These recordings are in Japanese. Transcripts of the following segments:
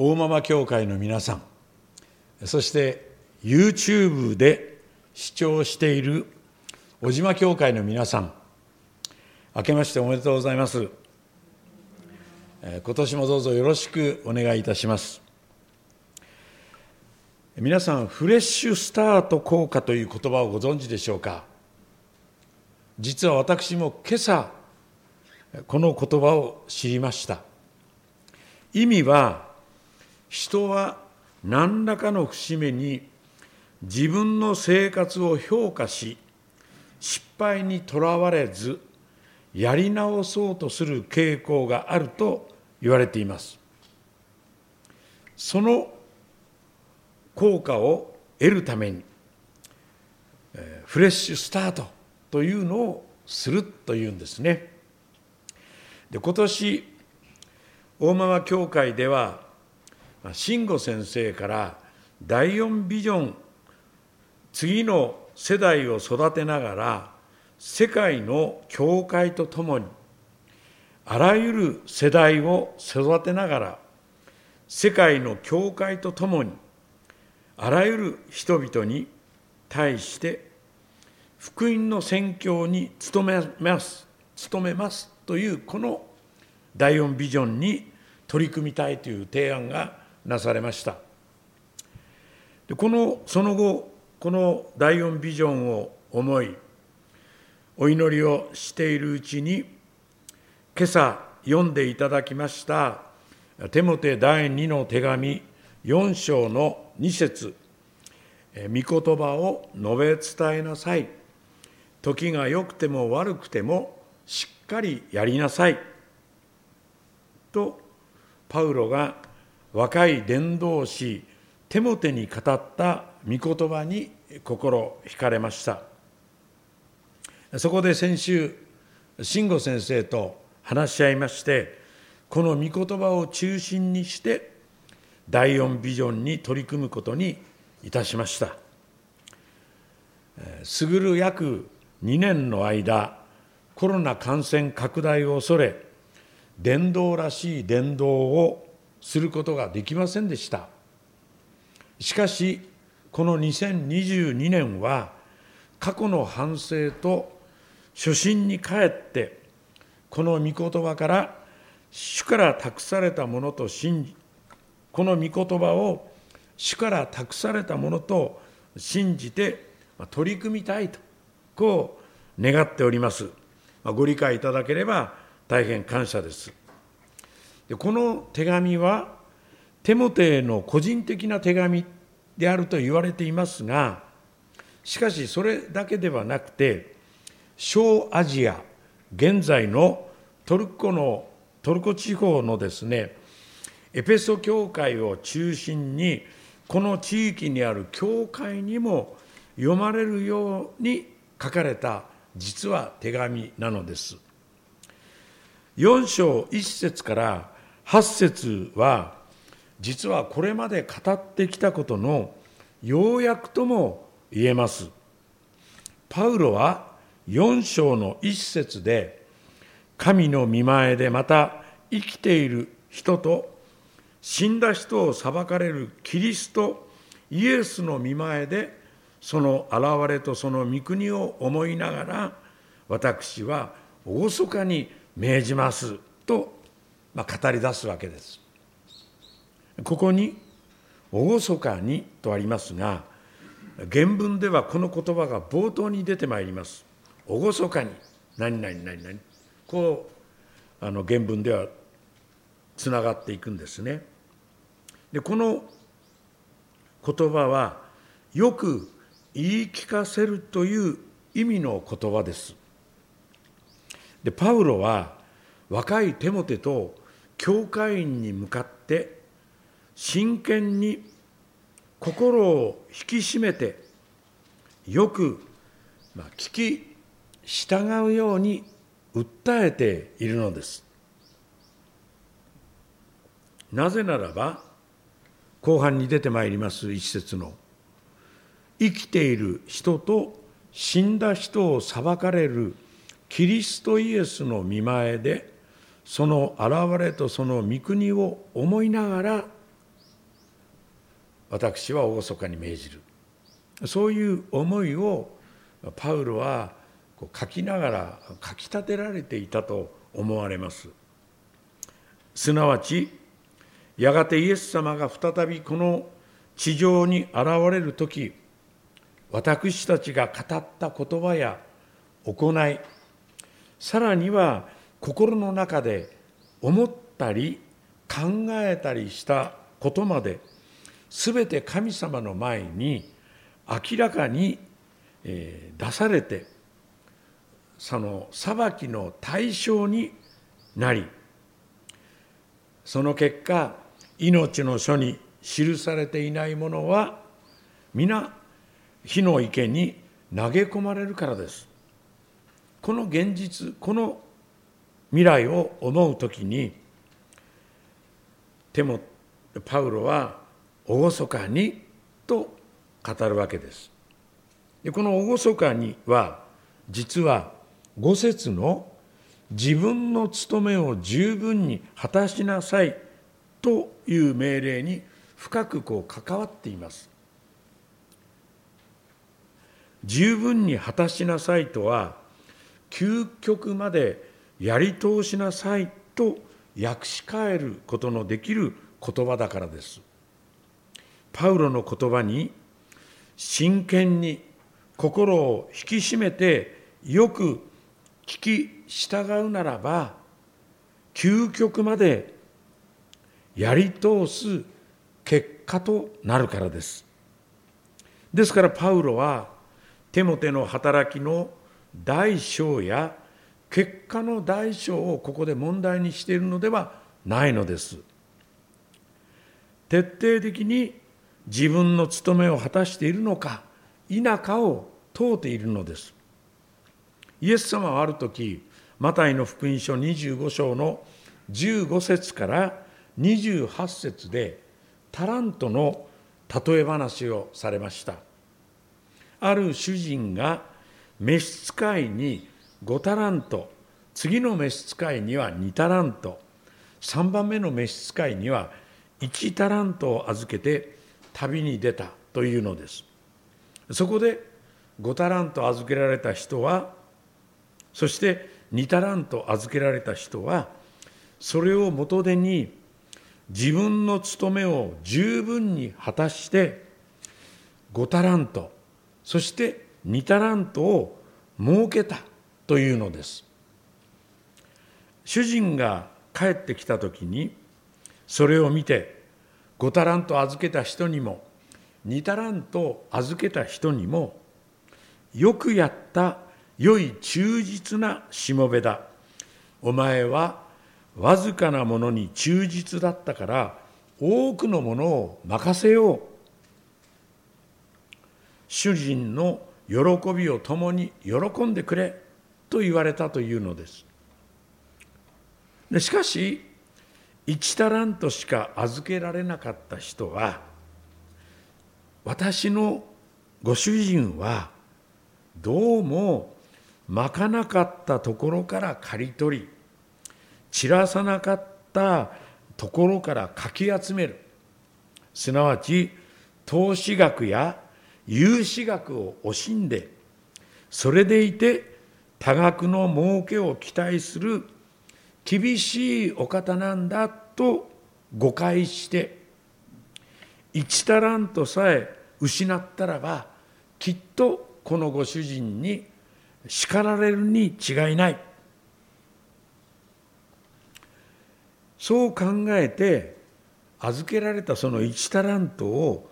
大間々教会の皆さんそして YouTube で視聴している小島教会の皆さん明けましておめでとうございます。今年もどうぞよろしくお願いいたします。皆さんフレッシュスタート効果という言葉をご存知でしょうか？実は私も今朝この言葉を知りました。意味は人は何らかの節目に自分の生活を評価し失敗にとらわれずやり直そうとする傾向があると言われています。その効果を得るためにフレッシュスタートというのをするというんですね。で今年大間教会では慎吾先生から第四ビジョン次の世代を育てながら世界の教会とともにあらゆる世代を育てながら世界の教会とともにあらゆる人々に対して福音の宣教に努めます努めますというこの第四ビジョンに取り組みたいという提案がなされました。でこのその後この第四ビジョンを思いお祈りをしているうちに今朝読んでいただきましたテモテ第2の手紙4章の2節御言葉を述べ伝えなさい。時が良くても悪くてもしっかりやりなさい。とパウロが若い伝道師テモテに語った御言葉に心惹かれました。そこで先週慎吾先生と話し合いましてこの御言葉を中心にして第四ビジョンに取り組むことにいたしました。すぐる約2年の間コロナ感染拡大を恐れ伝道らしい伝道をすることができませんでした。しかしこの2022年は過去の反省と初心に帰ってこの御言葉から主から託されたものと信じこの御言葉を主から託されたものと信じて取り組みたいとこう願っております。ご理解いただければ大変感謝です。でこの手紙はテモテへの個人的な手紙であると言われていますがしかしそれだけではなくて小アジア現在のトルコのトルコ地方のですねエペソ教会を中心にこの地域にある教会にも読まれるように書かれた実は手紙なのです。4章1節から8節は実はこれまで語ってきたことの要約とも言えます。パウロは4章の1節で神の見前でまた生きている人と死んだ人を裁かれるキリストイエスの見前でその現れとその御国を思いながら私は厳かに命じますとまあ、語り出すわけです。ここに「厳かに」とありますが原文ではこの言葉が冒頭に出てまいります。厳かに何々何々こうあの原文ではつながっていくんですね。でこの言葉はよく言い聞かせるという意味の言葉です。でパウロは若いテモテと教会員に向かって真剣に心を引き締めてよく聞き従うように訴えているのです。なぜならば後半に出てまいります一節の生きている人と死んだ人を裁かれるキリストイエスの見前でその現れとその御国を思いながら私は厳かに命じる。そういう思いをパウロは書きながら書き立てられていたと思われます。すなわちやがてイエス様が再びこの地上に現れる時私たちが語った言葉や行いさらには心の中で思ったり考えたりしたことまで全て神様の前に明らかに出されてその裁きの対象になりその結果命の書に記されていないものは皆火の池に投げ込まれるからです。この現実この未来を思う時にテモパウロは厳かにと語るわけです。でこの厳かには実は五節の自分の務めを十分に果たしなさいという命令に深くこう関わっています。十分に果たしなさいとは究極までやり通しなさいと訳し替えることのできる言葉だからです。パウロの言葉に真剣に心を引き締めてよく聞き従うならば究極までやり通す結果となるからです。ですからパウロはテモテの働きの大小や結果の大小をここで問題にしているのではないのです。徹底的に自分の務めを果たしているのか否かを問うているのです。イエス様はある時マタイの福音書25章の15節から28節でタラントの例え話をされました。ある主人が召使いに5タラント次の召使いには2タラント3番目の召使いには1タラントを預けて旅に出たというのです。そこで5タラント預けられた人はそして2タラント預けられた人はそれを元手に自分の務めを十分に果たして5タラントそして2タラントを設けた。というのです。主人が帰ってきた時にそれを見て5タラント預けた人にも2タラント預けた人にもよくやった良い忠実なしもべだ。お前はわずかなものに忠実だったから多くのものを任せよう。主人の喜びを共に喜んでくれ。と言われたというのです。でしかし1タラントしか預けられなかった人は私のご主人はどうもまかなかったところから刈り取り散らさなかったところからかき集める。すなわち投資額や融資額を惜しんでそれでいて多額の儲けを期待する厳しいお方なんだと誤解して一タラントさえ失ったらばきっとこのご主人に叱られるに違いない。そう考えて預けられたその一タラントを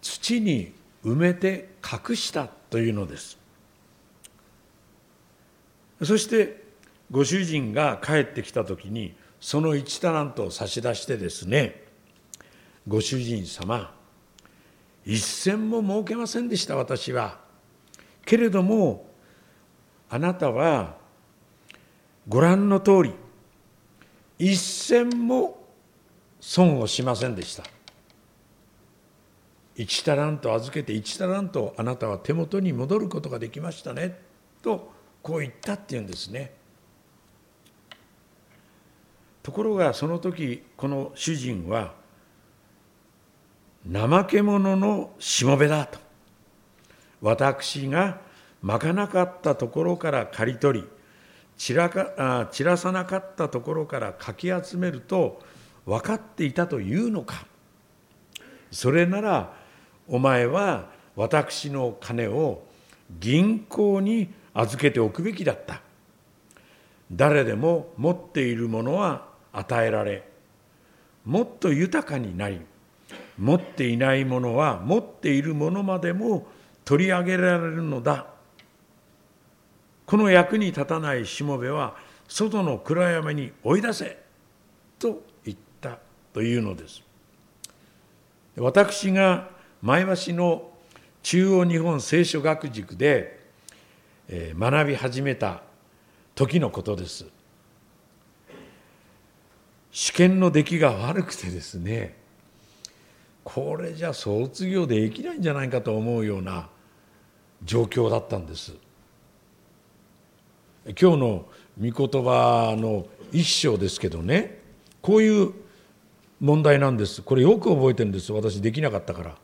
土に埋めて隠したというのです。そしてご主人が帰ってきた時にその一タラントを差し出してですねご主人様一銭も儲けませんでした私は。けれどもあなたはご覧の通り一銭も損をしませんでした。1タラント預けて1タラントあなたは手元に戻ることができましたねとこう言ったっていうんですね。ところがその時この主人は怠け者のしもべだと。私がまかなかったところから刈り取り散らか散らさなかったところからかき集めると分かっていたというのか。それならお前は私の金を銀行に預けておくべきだった。誰でも持っているものは与えられもっと豊かになり持っていないものは持っているものまでも取り上げられるのだ。この役に立たないしもべは外の暗闇に追い出せと言ったというのです。私が前橋の中央日本聖書学塾で学び始めた時のことです。試験の出来が悪くてですねこれじゃ卒業できないんじゃないかと思うような状況だったんです。今日の御言葉の一章ですけどねこういう問題なんです。これよく覚えてるんです。私できなかったから。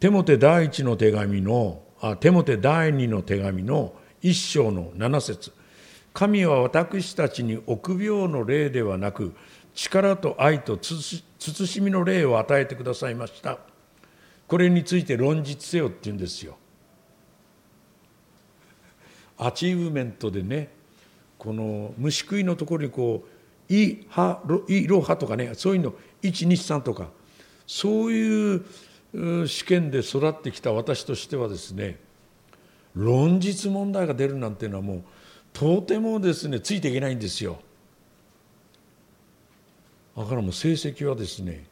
テモテ第一の手紙のあテモテ第二の手紙の一章の七節。神は私たちに臆病の霊ではなく力と愛と慎みの霊を与えてくださいました。これについて論述せよって言うんですよ。アチーブメントでねこの虫食いのところにこう「い」「は」「い」「ろ」「は」とかねそういうの123とかそういう試験で育ってきた私としてはですね論実問題が出るなんていうのはもうとてもですねついていけないんですよ。だからもう成績はですね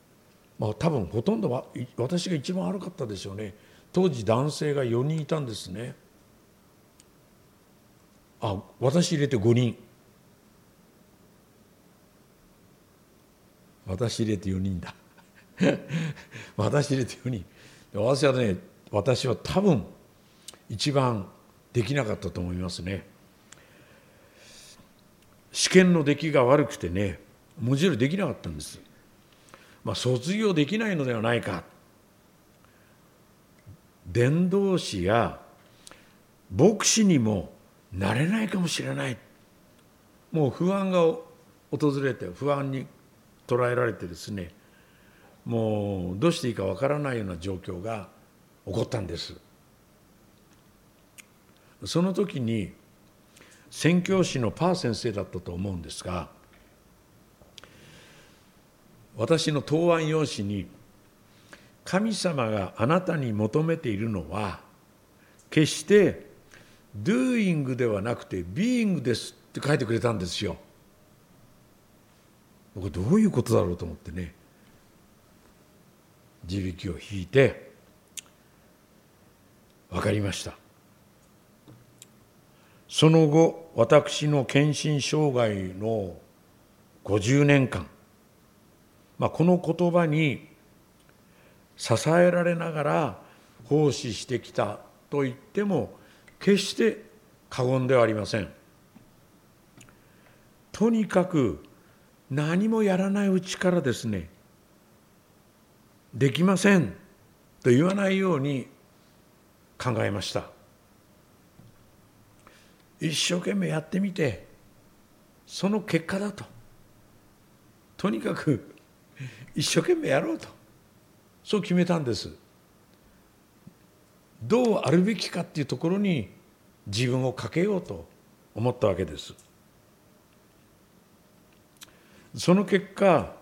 まあ多分ほとんどは私が一番悪かったでしょうね当時男性が4人いたんですね。あ私入れて5人私入れて4人だ 私入れて4人私はね私は多分一番できなかったと思いますね。試験の出来が悪くてね文字通りできなかったんです。まあ卒業できないのではないか。伝道師や牧師にもなれないかもしれない。もう不安が訪れて不安に捉えられてですねもうどうしていいかわからないような状況が起こったんですその時に宣教師のパー先生だったと思うんですが私の答案用紙に「神様があなたに求めているのは決して doing ではなくて being ですって書いてくれたんですよ。僕どういうことだろうと思ってね地引きを引いて分かりました。その後私の献身生涯の50年間、まあ、この言葉に支えられながら奉仕してきたと言っても決して過言ではありません。とにかく何もやらないうちからですねできません。と言わないように考えました。一生懸命やってみてその結果だと。とにかく 一生懸命やろうと。そう決めたんです。どうあるべきかっていうところに自分をかけようと思ったわけです。その結果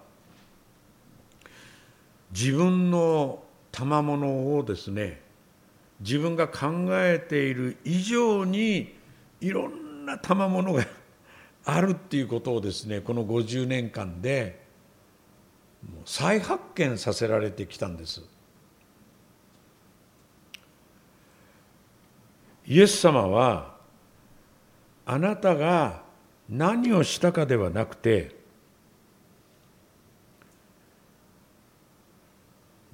自分の賜物をですね自分が考えている以上にいろんな賜物が あるっていうことをですねこの50年間で再発見させられてきたんです。イエス様はあなたが何をしたかではなくて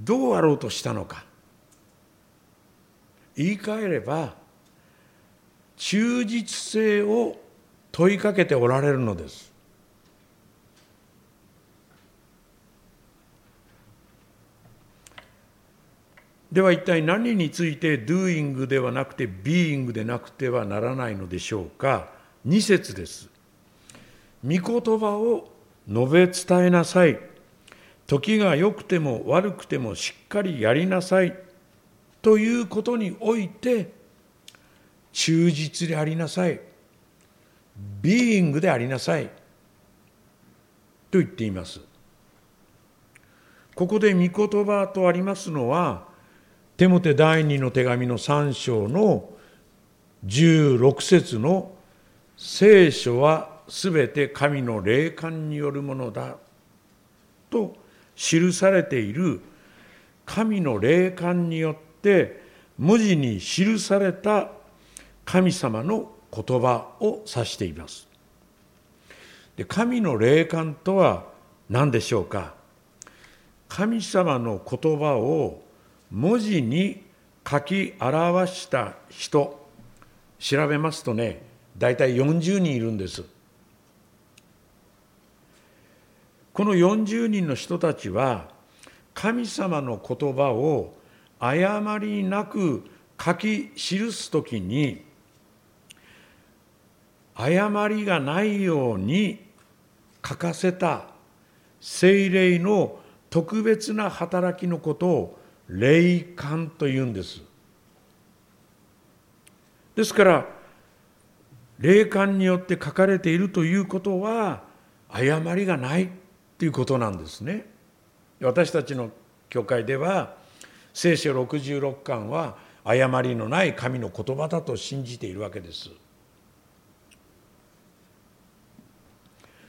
どうあろうとしたのか。言い換えれば忠実性を問いかけておられるのです。では一体何について doing ではなくて being でなくてはならないのでしょうか。2節です。御言葉を述べ伝えなさい。時が良くても悪くてもしっかりやりなさいということにおいて忠実でありなさい。ビーイングでありなさい。と言っています。ここで御言葉とありますのはテモテ第二の手紙の3章の16節の聖書はすべて神の霊感によるものだと記されている神の霊感によって文字に記された神様の言葉を指しています。で神の霊感とは何でしょうか？神様の言葉を文字に書き表した人調べますとね大体40人いるんです。この40人の人たちは神様の言葉を誤りなく書き記すときに誤りがないように書かせた精霊の特別な働きのことを霊感というんです。ですから霊感によって書かれているということは誤りがないということなんですね。私たちの教会では聖書66巻は誤りのない神の言葉だと信じているわけです。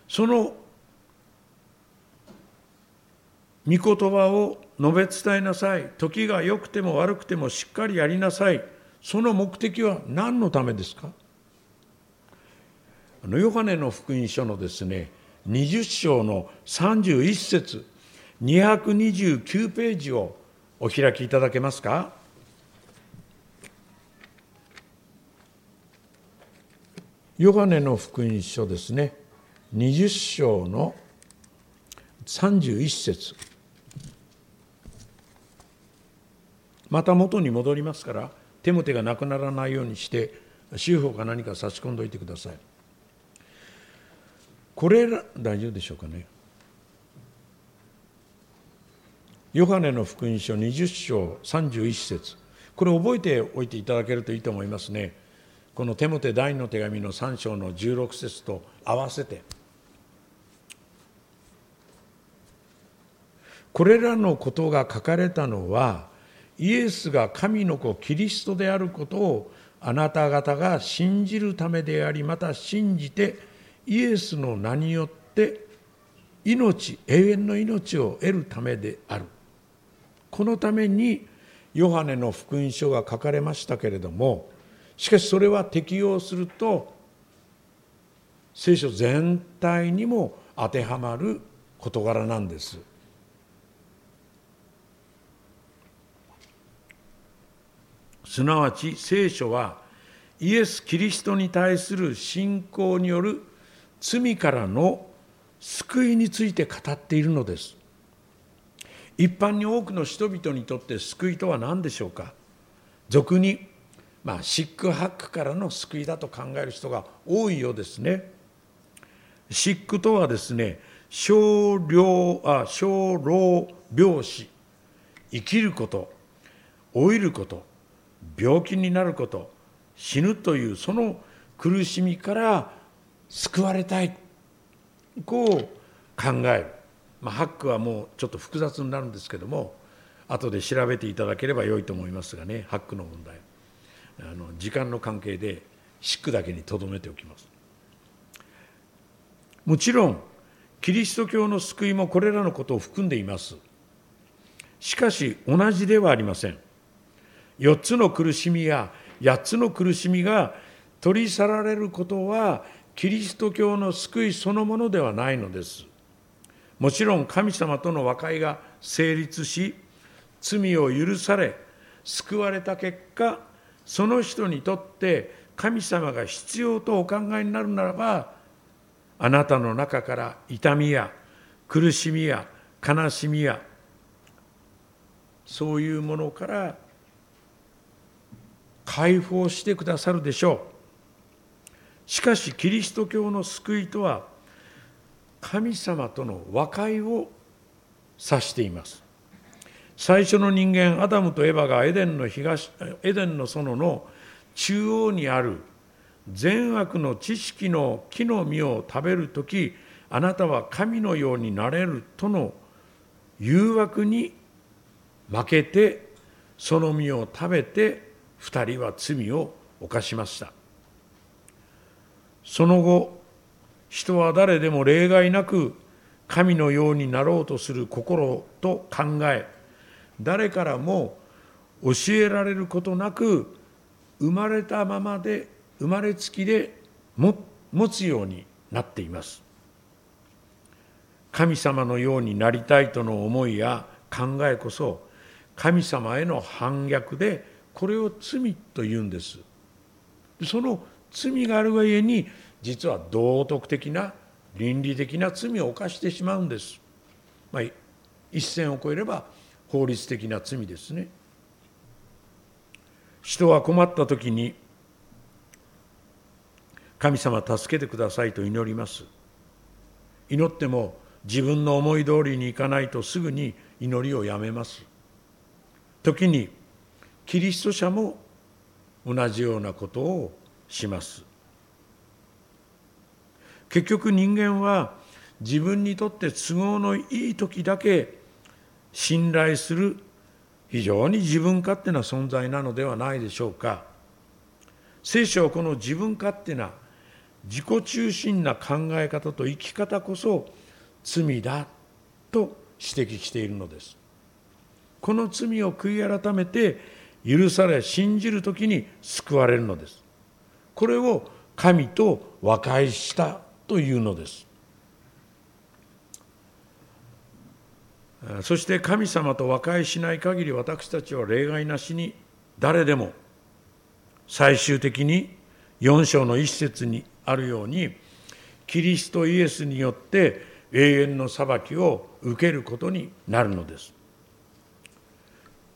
その御言葉を述べ伝えなさい時が良くても悪くてもしっかりやりなさいその目的は何のためですか？あのヨハネの福音書のですね20章の31節229ページをお開きいただけますか？ヨハネの福音書ですね。20章の31節。また元に戻りますから手も手がなくならないようにして修法か何か差し込んでおいてください。これら大丈夫でしょうかね？ヨハネの福音書20章31節。これ覚えておいていただけるといいと思いますね。このテモテ第二の手紙の3章の16節と合わせて。これらのことが書かれたのはイエスが神の子キリストであることをあなた方が信じるためでありまた信じてイエスの名によって命永遠の命を得るためであるこのためにヨハネの福音書が書かれましたけれどもしかしそれは適用すると聖書全体にも当てはまる事柄なんです。すなわち聖書はイエス・キリストに対する信仰による罪からの救いについて語っているのです。一般に多くの人々にとって救いとは何でしょうか？俗に、まあ、シックハックからの救いだと考える人が多いようですね。シックとはですね少量あ少老病死生きること老いること病気になること死ぬというその苦しみから救われたい。こう考える、まあ、ハックはもうちょっと複雑になるんですけども後で調べていただければ良いと思いますがねハックの問題。あの時間の関係でシックだけにとどめておきます。もちろんキリスト教の救いもこれらのことを含んでいます。しかし同じではありません。4つの苦しみや8つの苦しみが取り去られることはキリスト教の救いそのものではないのです。もちろん神様との和解が成立し、罪を許され、救われた結果、その人にとって神様が必要とお考えになるならば、あなたの中から痛みや苦しみや悲しみやそういうものから解放してくださるでしょうしかしキリスト教の救いとは神様との和解を指しています。最初の人間アダムとエバがエデンの東エデンの園の中央にある善悪の知識の木の実を食べる時あなたは神のようになれるとの誘惑に負けてその実を食べて2人は罪を犯しました。その後人は誰でも例外なく神のようになろうとする心と考え誰からも教えられることなく生まれたままで生まれつきで持つようになっています。神様のようになりたいとの思いや考えこそ神様への反逆でこれを罪と言うんです。その罪があるがゆえに実は道徳的な倫理的な罪を犯してしまうんです、まあ、一線を越えれば法律的な罪ですね。人は困った時に神様助けてくださいと祈ります。祈っても自分の思い通りにいかないとすぐに祈りをやめます。時にキリスト者も同じようなことをします。結局人間は自分にとって都合のいい時だけ信頼する非常に自分勝手な存在なのではないでしょうか。聖書はこの自分勝手な自己中心な考え方と生き方こそ罪だと指摘しているのです。この罪を悔い改めて許され信じる時に救われるのです。これを神と和解したというのですそして神様と和解しない限り私たちは例外なしに誰でも最終的に4章の一節にあるようにキリストイエスによって永遠の裁きを受けることになるのです。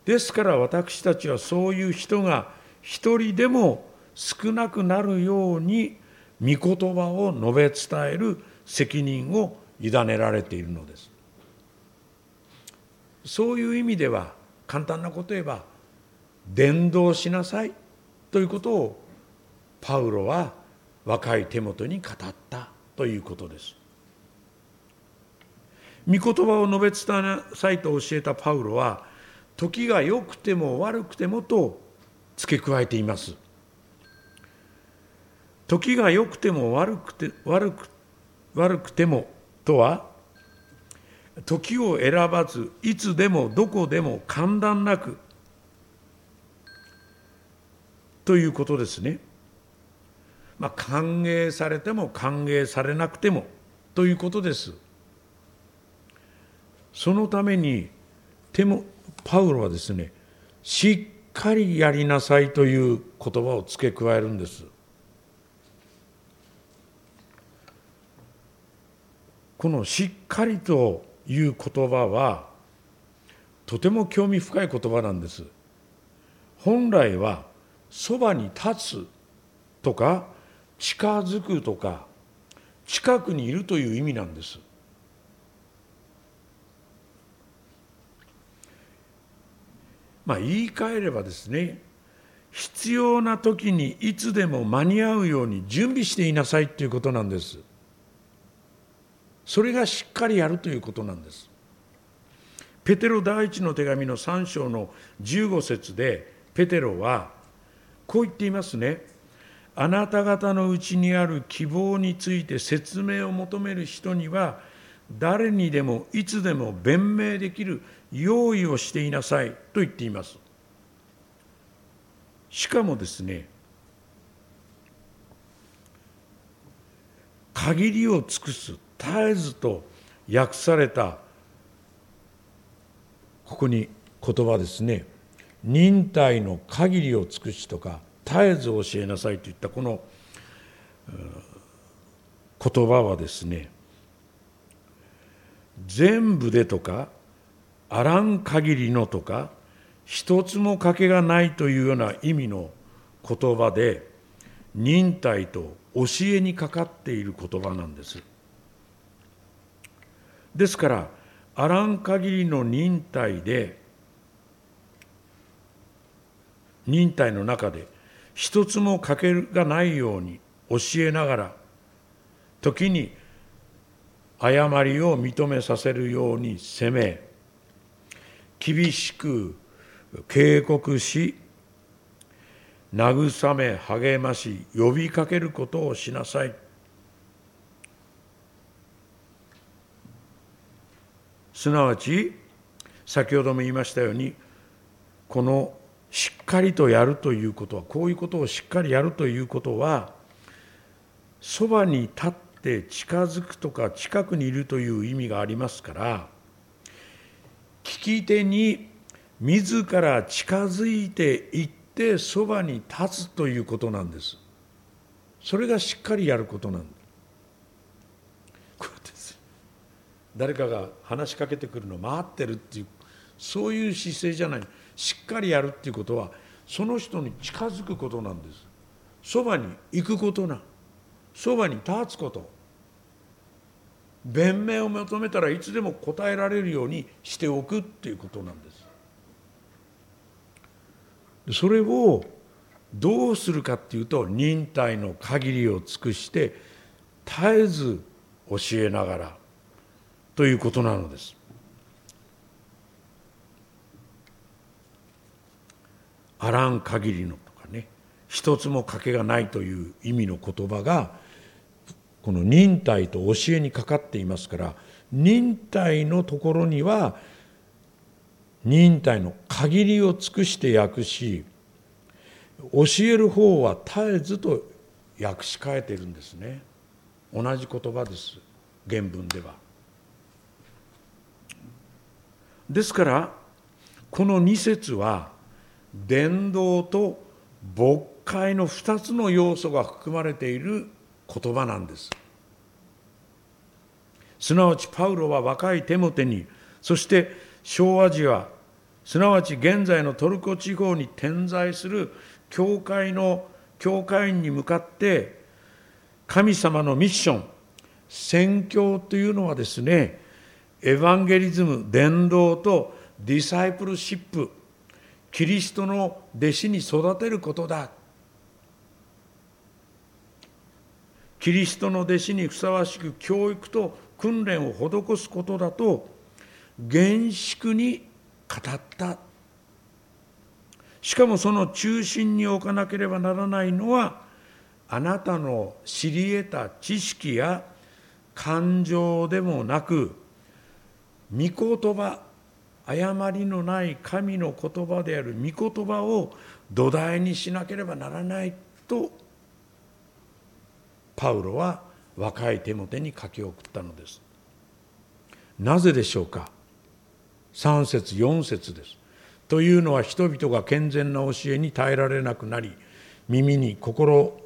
ですから私たちはそういう人が一人でも少なくなるように御言葉を述べ伝える責任を委ねられているのです。そういう意味では簡単なこと言えば伝道しなさいということをパウロは若い手元に語ったということです。御言葉を述べ伝えなさいと教えたパウロは時が良くても悪くてもと付け加えています。時が良くても悪くて悪く悪くてもとは時を選ばずいつでもどこでも間断なくということですね。まあ、歓迎されても歓迎されなくてもということです。そのためにテモパウロはですねしっかりやりなさいという言葉を付け加えるんです。このしっかりという言葉はとても興味深い言葉なんです。本来はそばに立つとか近づくとか近くにいるという意味なんです。まあ言い換えればですね必要な時にいつでも間に合うように準備していなさいということなんです。それがしっかりやるということなんです。ペテロ第一の手紙の3章の15節でペテロはこう言っていますね。あなた方のうちにある希望について説明を求める人には誰にでもいつでも弁明できる用意をしていなさいと言っています。しかもですね限りを尽くす絶えずと訳されたここに言葉ですね。忍耐の限りを尽くしとか絶えず教えなさいといったこの言葉はですね全部でとかあらん限りのとか一つも賭けがないというような意味の言葉で忍耐と教えにかかっている言葉なんです。ですからあらん限りの忍耐で忍耐の中で一つも欠けがないように教えながら時に誤りを認めさせるように責め厳しく警告し慰め励まし呼びかけることをしなさい。すなわち先ほども言いましたようにこのしっかりとやるということはこういうことをしっかりやるということはそばに立って近づくとか近くにいるという意味がありますから聞き手に自ら近づいていってそばに立つということなんです。それがしっかりやることなんだこうです誰かが話しかけてくるのを待ってるっていうそういう姿勢じゃない。しっかりやるっていうことはその人に近づくことなんです。そばに行くことな。そばに立つこと。弁明を求めたらいつでも答えられるようにしておくっていうことなんです。それをどうするかっていうと忍耐の限りを尽くして絶えず教えながらということなのです。あらん限りのとかね一つも賭けがないという意味の言葉がこの忍耐と教えにかかっていますから忍耐のところには忍耐の限りを尽くして訳し教える方は絶えずと訳し替えてるんですね。同じ言葉です。原文では。ですからこの2節は伝道と牧会の2つの要素が含まれている言葉なんです。すなわちパウロは若いテモテにそして小アジアすなわち現在のトルコ地方に点在する教会の教会員に向かって神様のミッション宣教というのはですねエヴァンゲリズム伝道とディサイプルシップキリストの弟子に育てることだ。キリストの弟子にふさわしく教育と訓練を施すことだと厳粛に語った。しかもその中心に置かなければならないのはあなたの知り得た知識や感情でもなく御言葉誤りのない神の言葉である御言葉を土台にしなければならないとパウロは若い手モテに書き送ったのです。なぜでしょうか？3節4節です。というのは人々が健全な教えに耐えられなくなり耳に心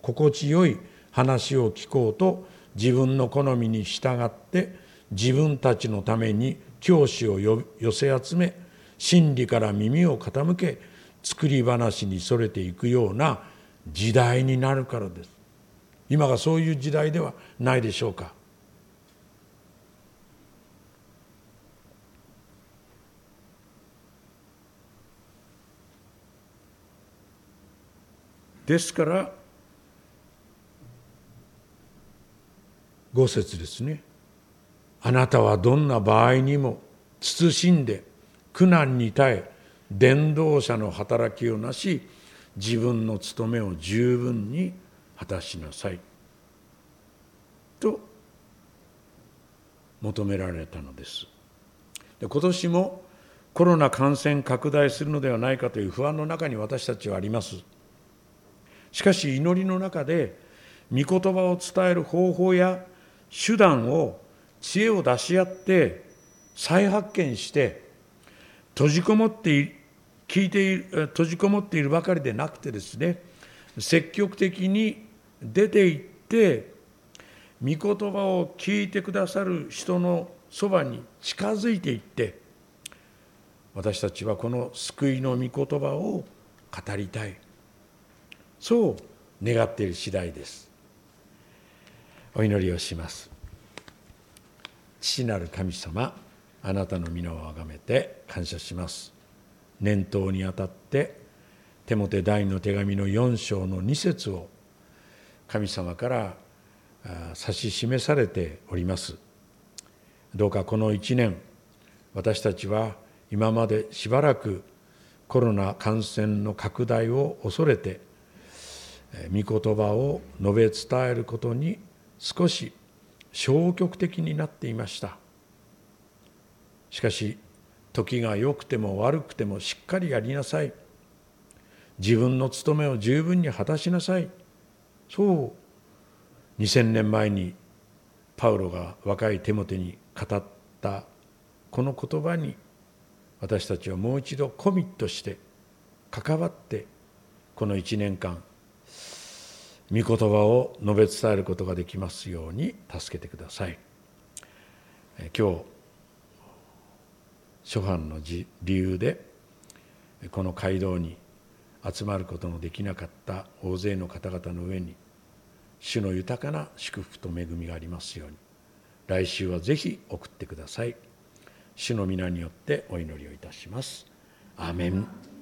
心地よい話を聞こうと自分の好みに従って自分たちのために教師を寄せ集め真理から耳を傾け作り話にそれていくような時代になるからです。今がそういう時代ではないでしょうか。ですから五節ですね。あなたはどんな場合にも慎んで苦難に耐え伝道者の働きをなし自分の務めを十分に果たしなさい。と求められたのです。で今年もコロナ感染拡大するのではないかという不安の中に私たちはあります。しかし祈りの中で御言葉を伝える方法や手段を知恵を出し合って再発見して閉じこもって聞いている閉じこもっているばかりでなくてですね積極的に出て行って御言葉を聞いてくださる人のそばに近づいていって私たちはこの救いの御言葉を語りたい。そう願っている次第です。お祈りをします。父なる神様あなたの皆をあがめて感謝します。念頭にあたってテモテ第の手紙の4章の2節を神様から指し示されております。どうかこの1年私たちは今までしばらくコロナ感染の拡大を恐れて御言葉を述べ伝えることに少し消極的になっていました。しかし時が良くても悪くてもしっかりやりなさい。自分の務めを十分に果たしなさい。そう2000年前にパウロが若いテモテに語ったこの言葉に私たちはもう一度コミットして関わってこの1年間御言葉を述べ伝えることができますように助けてください。今日初版の理由でこの街道に集まることのできなかった大勢の方々の上に主の豊かな祝福と恵みがありますように。来週はぜひ送ってください。主の皆によってお祈りをいたします。アメン。